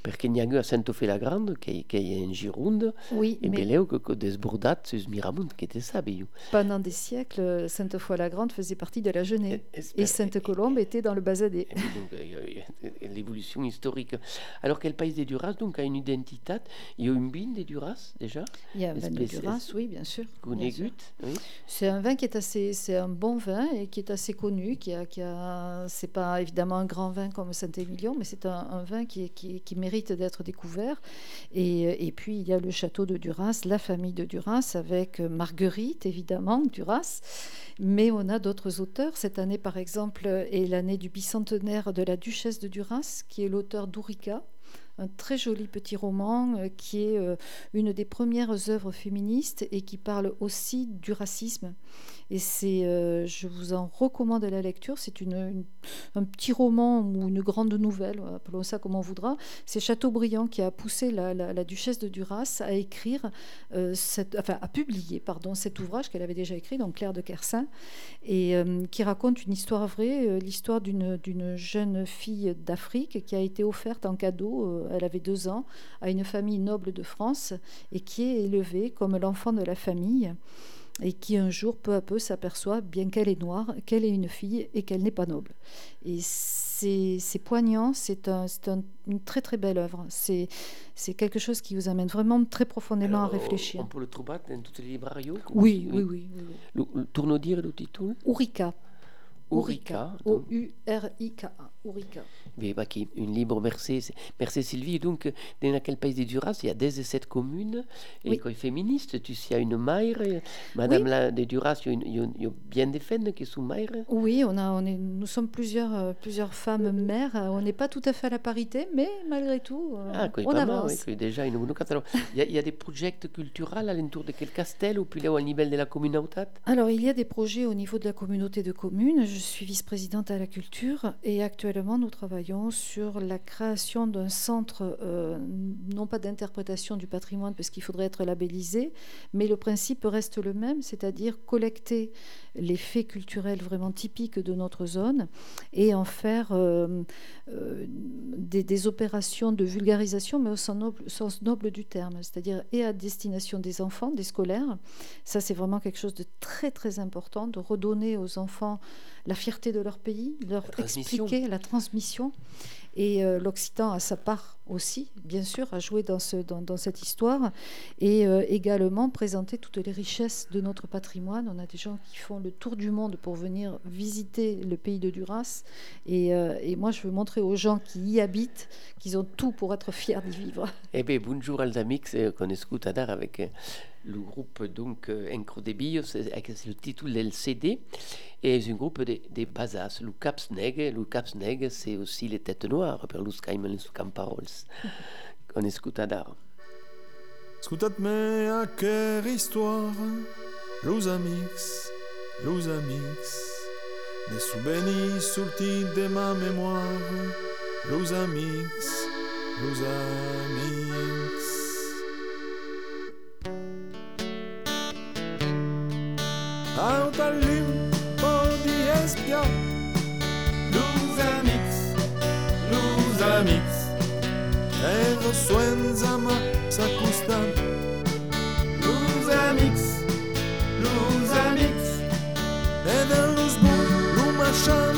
perché ha a Santo Fe la Grande, che, che è in Gironde, oui, e mais... beleu que, que desbordat sus Miramont, che te sabe Pendant des siècles, Sainte Foy la Grande faisait partie de la Genève, et, et Sainte Colombe était dans le Basadé. L'évolution historique. Alors quel pays des Duras donc a une identité Il y a une bine des Duras déjà? Il y a un vin de Duras, oui, bien sûr. Bien sûr. Oui. C'est un vin qui est assez, c'est un bon vin et qui est assez connu, qui a, qui a, c'est pas évidemment un grand vin comme Saint-Émilion, mais c'est un, un, vin qui, qui, qui mérite d'être découvert. Et, euh, et, puis il y a le château de Duras, la famille de Duras, avec euh, Marguerite, évidemment, Duras. Mais on a d'autres auteurs. Cette année, par exemple, est l'année du bicentenaire de la duchesse de Duras, qui est l'auteur d'Ourika un très joli petit roman euh, qui est une des premières œuvres féministes et qui parle aussi du racisme et c'est, euh, je vous en recommande la lecture. C'est une, un petit roman ou une grande nouvelle, appelons ça comme on voudra. C'est Chateaubriand qui a poussé la, la, duchesse de Duras à écrire, euh, cette, enfin à publier, pardon, cet ouvrage qu'elle avait déjà écrit, donc Claire de Kersin, et euh, qui raconte une histoire vraie, l'histoire d'une, d'une jeune fille d'Afrique qui a été offerte en cadeau, elle avait deux ans, à une famille noble de France et qui est élevée comme l'enfant de la famille et qui un jour, peu à peu, s'aperçoit, bien qu'elle est noire, qu'elle est une fille et qu'elle n'est pas noble. Et c'est poignant, c'est un, un, une très très belle œuvre. C'est quelque chose qui vous amène vraiment très profondément Alors, à réfléchir. On peut le trouver dans toutes les librairies oui, oui, oui, oui, Le, le tourne dire le titre? Ourika. Ourika. O-U-R-I-K-A. Mais bah, une libre merci, merci Sylvie. Donc, dans quel pays de Duras, il y a 17 communes et Oui. oui. féministes. Tu sais, il y a une maire, Madame la de Duras, il y y y a bien des femmes qui sont maires. Oui, on a, on est, nous sommes plusieurs, euh, plusieurs femmes mères. Euh, On n'est pas tout à fait à la parité, mais malgré tout, euh, Ah, on mal, avance. oui, déjà, il y, a, il y a des projets culturels alentour de quel castel ou puis là, au niveau de la commune autat Alors, il y a des projets au niveau de la communauté de communes. Je suis vice-présidente à la culture et actuellement, nous travaillons sur la création d'un centre, euh, non pas d'interprétation du patrimoine, parce qu'il faudrait être labellisé, mais le principe reste le même, c'est-à-dire collecter les faits culturels vraiment typiques de notre zone et en faire euh, euh, des, des opérations de vulgarisation, mais au sens noble, sens noble du terme, c'est-à-dire et à destination des enfants, des scolaires. Ça, c'est vraiment quelque chose de très très important, de redonner aux enfants la fierté de leur pays, leur La expliquer la transmission. Et euh, l'Occitan a sa part aussi, bien sûr, à jouer dans, ce, dans, dans cette histoire. Et euh, également présenter toutes les richesses de notre patrimoine. On a des gens qui font le tour du monde pour venir visiter le pays de Duras. Et, euh, moi, je veux montrer aux gens qui y habitent qu'ils ont tout pour être fiers d'y vivre. Eh bien, bonjour eh, qu'on dar avec le groupe donc Encro de Bios, c'est le titre del CD et un groupe de, de Bazas, le Capsneg, le Capsneg c'est aussi les têtes noires per los Caimel su Camparols. On écoute à dar. Ascoltatemi a che histoire, los amics, los amics, des souvenirs sortis de ma mémoire, los amics, los amics. on t'allume pas d'espion. Nous amix, nous amix. Ever soins à ma sacustan. Nous amix, nous amix. Ever lose bons, nous.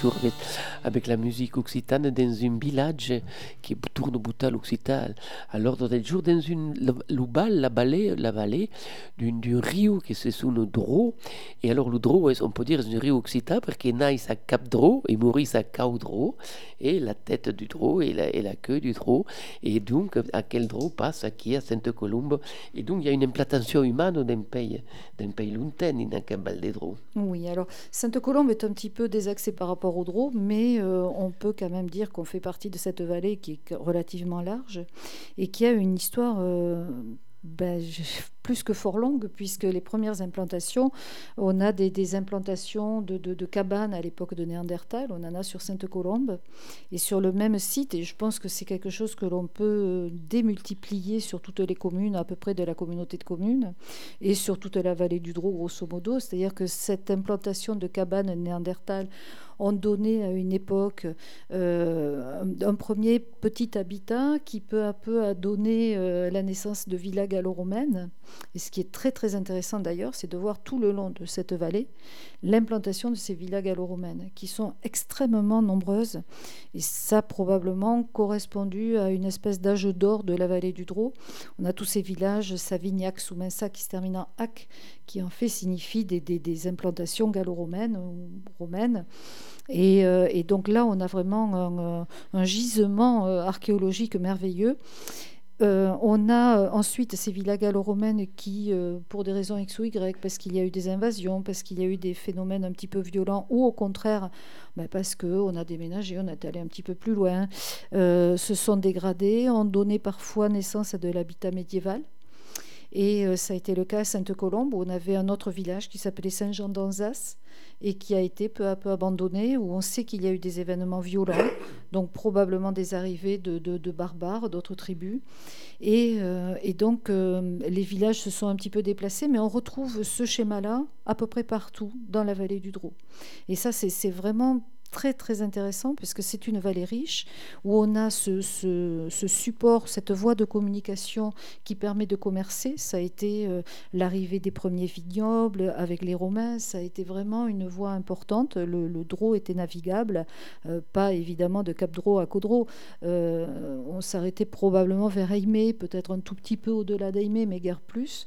Toujours avec, la musique occitane dans un village qui tourne bout à l'occitan. À l'ordre del jour, dans une l'Ubal, la vallée, la vallée d'un rio qui se sous Dro. Et alors le Dro, on peut dire, c'est un rio occitan parce qu'il naît à Cap Dro et mourit à Cau Dro. Et la tête du Dro et la, et la queue du Dro. Et donc, à quel Dro passe qui à Sainte-Colombe. Et donc, il y a une implantation humaine d'un pays, d'un pays lointain, dans des Dro. Oui, alors Sainte-Colombe est un petit peu désaxé par rapport au Drô, mais euh, on peut quand même dire qu'on fait partie de cette vallée qui est relativement large et qui a une histoire euh, ben, plus que fort longue, puisque les premières implantations, on a des, implantations de, cabanes à l'époque de Néandertal, on en a sur Sainte-Colombe, et sur le même site, et je pense que c'est quelque chose que l'on peut démultiplier sur toutes les communes, à peu près de la communauté de communes, et sur toute la vallée du Drô, grosso modo, c'est-à-dire que cette implantation de cabanes Néandertal ont donné à une époque euh, un premier petit habitat qui peu à peu a donné euh, la naissance de villas gallo-romaines. Et ce qui est très très intéressant d'ailleurs, c'est de voir tout le long de cette vallée l'implantation de ces villas gallo-romaines, qui sont extrêmement nombreuses. Et ça a probablement correspondu à une espèce d'âge d'or de la vallée du Drô. On a tous ces villages, Savignac, Soumensa, qui se terminent en Ac, qui en fait signifie des, des, implantations gallo-romaines ou romaines. Et, euh, donc là, on a vraiment un, gisement euh, archéologique merveilleux. Euh, on a euh, ensuite ces villas gallo-romaines qui, euh, pour des raisons X ou Y, parce qu'il y a eu des invasions, parce qu'il y a eu des phénomènes un petit peu violents, ou au contraire, ben, parce qu'on a déménagé, on est allé un petit peu plus loin, se sont dégradés, ont donné parfois naissance à de l'habitat médiéval. Et ça a été le cas à Sainte-Colombe, où on avait un autre village qui s'appelait Saint-Jean d'Anzas, et qui a été peu à peu abandonné, où on sait qu'il y a eu des événements violents, donc probablement des arrivées de, barbares, d'autres tribus. Et, euh, donc euh, les villages se sont un petit peu déplacés, mais on retrouve ce schéma-là à peu près partout dans la vallée du Drô. Et ça, c'est vraiment très très intéressant puisque c'est une vallée riche où on a ce, support, cette voie de communication qui permet de commercer. Ça a été euh, l'arrivée des premiers vignobles avec les Romains, ça a été vraiment une voie importante. Le, le était navigable, euh, pas évidemment de Cap Drô à Caudreau. Euh, on s'arrêtait probablement vers Aimé, peut-être un tout petit peu au-delà d'Aimé, mais guère plus.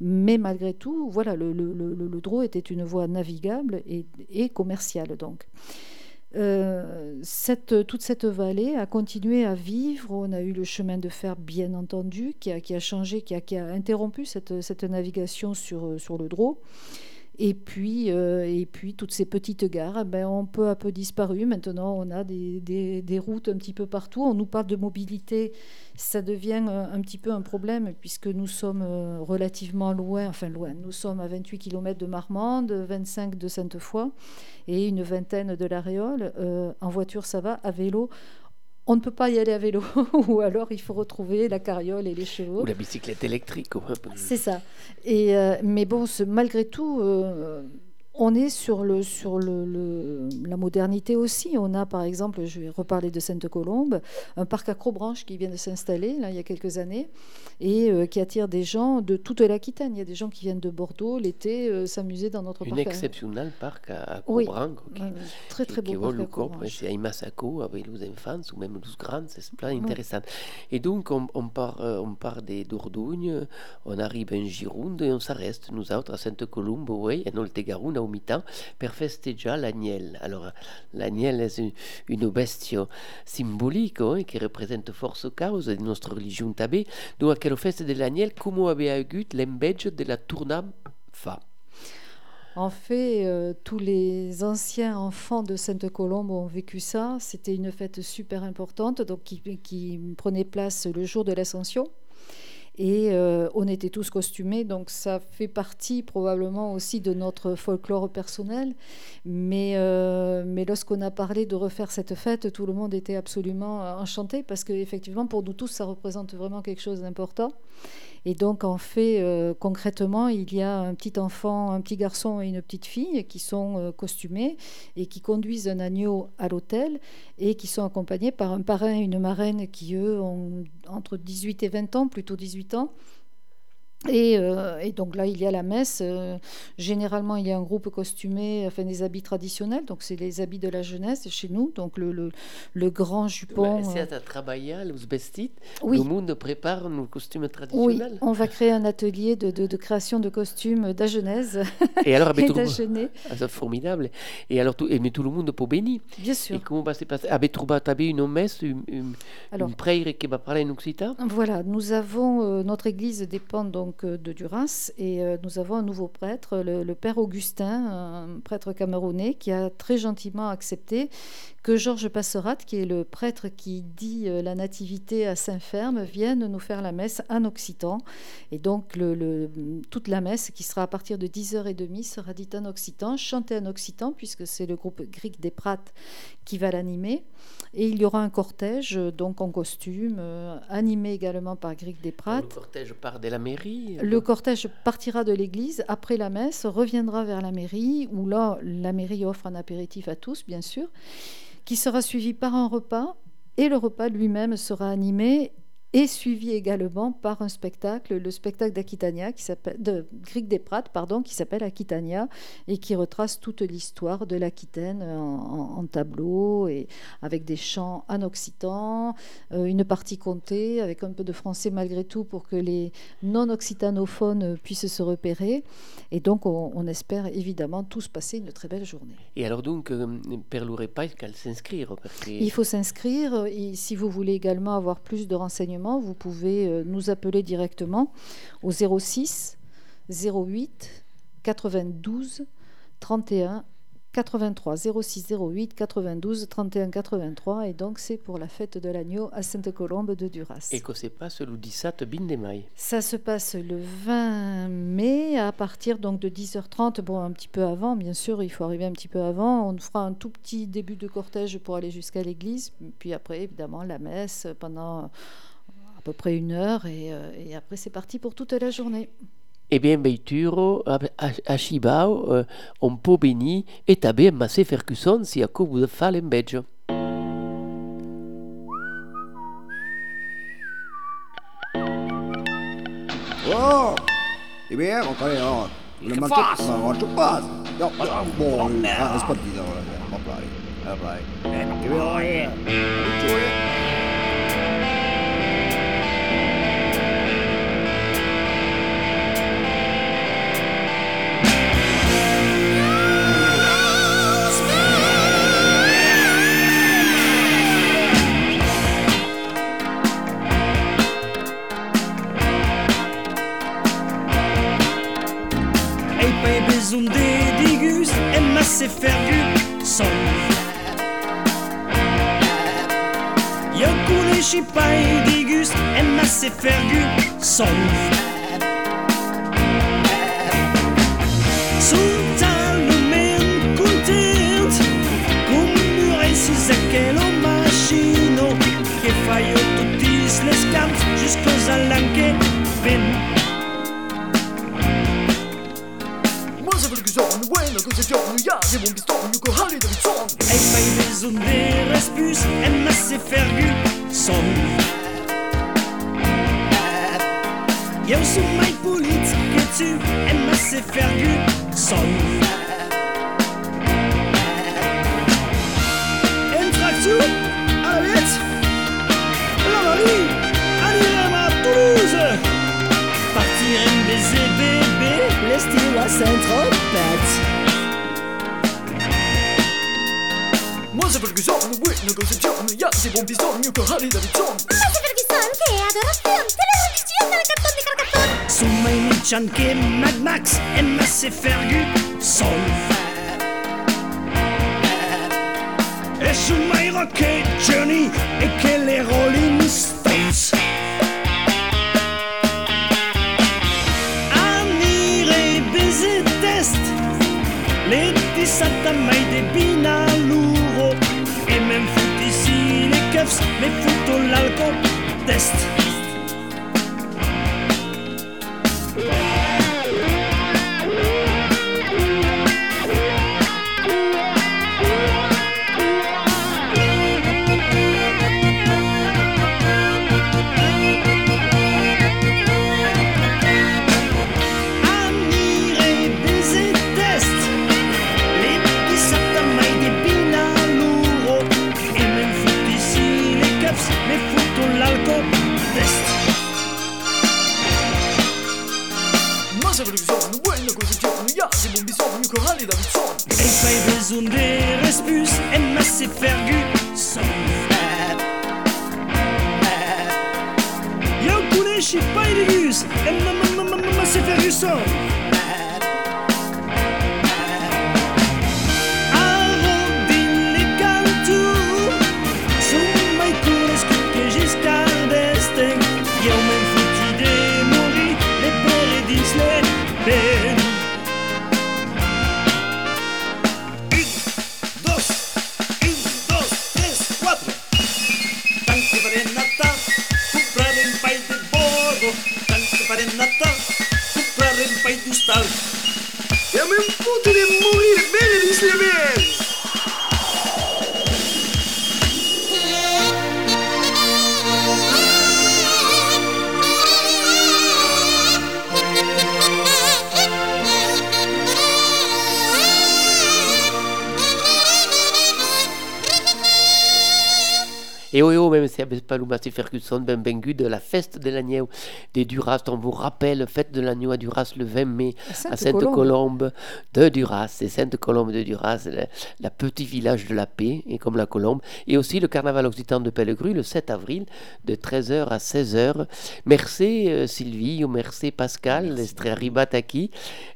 Mais malgré tout, voilà, le, le, était une voie navigable et, et commerciale donc. Euh, cette, toute cette vallée a continué à vivre. On a eu le chemin de fer, bien entendu, qui a, qui a changé, qui a, qui a interrompu cette, cette, navigation sur, sur le Drô. Et puis, euh, et puis toutes ces petites gares eh ben, ont peu à peu disparu. Maintenant, on a des, des, routes un petit peu partout. On nous parle de mobilité. Ça devient euh, un petit peu un problème puisque nous sommes relativement loin, enfin loin. Nous sommes à 28 km de Marmande, 25 de Sainte-Foy et une vingtaine de l'Aréole. Euh, en voiture, ça va. À vélo, on ne peut pas y aller à vélo, ou alors il faut retrouver la carriole et les chevaux. Ou la bicyclette électrique. C'est ça. Et, euh, mais bon, malgré tout, euh, on est sur, le, sur le, la modernité aussi. On a par exemple, je vais reparler de Sainte-Colombe, un parc acrobranche qui vient de s'installer là, il y a quelques années et euh, qui attire des gens de toute l'Aquitaine. Il y a des gens qui viennent de Bordeaux l'été euh, s'amuser dans notre parc. Un exceptionnel parc à oui. très très beau parc C'est à avec les enfants ou même les grands, c'est plein intéressant. Et donc on, on part, euh, on part des Dordogne, on arrive en Gironde et on s'arrête, nous autres à Sainte-Colombe, oui, et Oltegaroun, au mi-temps per festeggiare l'agnel. Alors, l'agnel est une, une bestia symbolique hein, qui représente force cause de notre religion tabé. Donc, à la fête de l'agnel, comment avait eu l'embedge de la tourna fa en fait, euh, tous les anciens enfants de Sainte-Colombe ont vécu ça. C'était une fête super importante, donc qui, qui prenait place le jour de l'Ascension. Et euh, on était tous costumés, donc ça fait partie probablement aussi de notre folklore personnel. Mais, euh, mais lorsqu'on a parlé de refaire cette fête, tout le monde était absolument enchanté parce qu'effectivement, pour nous tous, ça représente vraiment quelque chose d'important. Et donc, en fait, euh, concrètement, il y a un petit enfant, un petit garçon et une petite fille qui sont euh, costumés et qui conduisent un agneau à l'hôtel et qui sont accompagnés par un parrain et une marraine qui, eux, ont entre 18 et 20 ans, plutôt 18 ans. Et, euh, et, donc là, il y a la messe. Euh, généralement, il y a un groupe costumé, enfin des habits traditionnels. Donc c'est les habits de la jeunesse chez nous. Donc le, le, le grand jupon. C'est à travailler. Oui. Le monde prépare nos costumes traditionnels. Oui, on va créer un atelier de, de, de création de costumes d'Agenèse. Et alors, et monde... ah, c'est formidable. Et alors, tout, et, mais tout le monde peut bénir. Bien sûr. Et comment va se passer? Avez trouvé une messe, une, une, alors, une prière qui va parler en occitan? Voilà, nous avons euh, notre église dépend donc euh, de Duras. Et euh, nous avons un nouveau prêtre, le, le, père Augustin, un prêtre camerounais qui a très gentiment accepté que Georges Passerat, qui est le prêtre qui dit euh, la nativité à Saint-Ferme, vienne nous faire la messe en occitan. Et donc le, le, toute la messe, qui sera à partir de 10h30, sera dite en occitan, chantée en occitan, puisque c'est le groupe Gric des Prates qui va l'animer. Et il y aura un cortège, donc en costume, euh, animé également par Gric des Prates. Le cortège part de la mairie Le cortège partira de l'église après la messe, reviendra vers la mairie, où là, la mairie offre un apéritif à tous, bien sûr qui sera suivi par un repas, et le repas lui-même sera animé et suivi également par un spectacle, le spectacle d'Aquitania, qui s'appelle de Grieg des Prates, pardon, qui s'appelle Aquitania et qui retrace toute l'histoire de l'Aquitaine en, en, en, tableau et avec des chants en occitan, euh, une partie comptée avec un peu de français malgré tout pour que les non-occitanophones puissent se repérer. Et donc, on, on, espère évidemment tous passer une très belle journée. Et alors donc, euh, per pas qu'elle s'inscrire. Il faut s'inscrire. Si vous voulez également avoir plus de renseignements vous pouvez euh, nous appeler directement au 06 08 92 31 83 06 08 92 31 83 et donc c'est pour la fête de l'agneau à Sainte-Colombe de Duras. Et que se passe le 17 bin de mai Ça se passe le 20 mai à partir donc de 10h30, bon un petit peu avant bien sûr, il faut arriver un petit peu avant, on fera un tout petit début de cortège pour aller jusqu'à l'église, puis après évidemment la messe pendant à peu près une heure et, euh, et après c'est parti pour toute la journée. Eh bien, Beituro, a, a, a Chibao, uh, on peut bénir et també en Massé Ferguson si a coup de fa l'embedge. Oh! Eh bien, on connaît, no? Non manca... Ma c'ho quasi. No, ma boh, ah, è spartita ora, ma vai. Ah, vai. Che vedo, eh. un dédigus aime assez faire du son. Yokule shipai digus aime assez faire du son. Totalmente contente com esses aquele machino que falhou todos les jusqu'aux alanques que vêm. bueno cose giorno ya devo un bisogno corale del son E fai besoin de respus e masse fergu son Eu sou mai polit que tu e masse fergu son Ferguson, bueno cose giorno ya devo un bisogno corale del son Mose Ferguson, che adorazione Te la religione del cartone di carcaton Su mai Michan che Mad Max e Masse Fergu son E su mai Rocket Journey e che le Rolling Stones Les 17 mai de Binaluro Et même fout ici les keufs Mais fout l'alcool test Besoin de respus, et masse Ferguson. Yo, couler, je suis pas illégus, et masse Ferguson. Si Abespalou Massé Ferguson, ben bengu de la fête de l'agneau des Duras. On vous rappelle, fête de l'agneau à Duras le 20 mai à Sainte-Colombe de Duras. C'est Sainte-Colombe de Duras, la, la petit village de la paix, et comme la Colombe. Et aussi le carnaval occitan de Pellegru le 7 avril de 13h à 16h. Merci euh, Sylvie, merci Pascal, l'estre arribat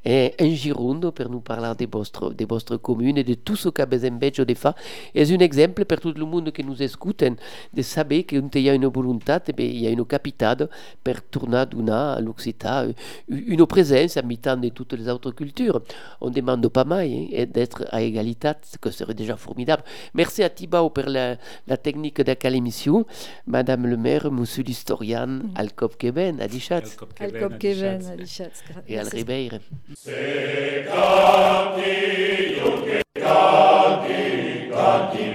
et un girondo pour nous parler des vostres, des vostres communes et de tout ce qu'a besoin de faire. Et un exemple pour tout le monde qui nous écoute de saber que on y a une volonté, eh bien, il y a une capitale per tourner d'una à l'Occità, de toutes les autres cultures. On demande pas mal hein, et d'être à égalité, ce que serait déjà formidable. Merci à Thibaut pour la, la technique de l'émission, Madame le maire, Monsieur l'historien, Alcop Keben, Adichat. Alcop Keben, Adichat. Et Al Ribeire. Canti, canti.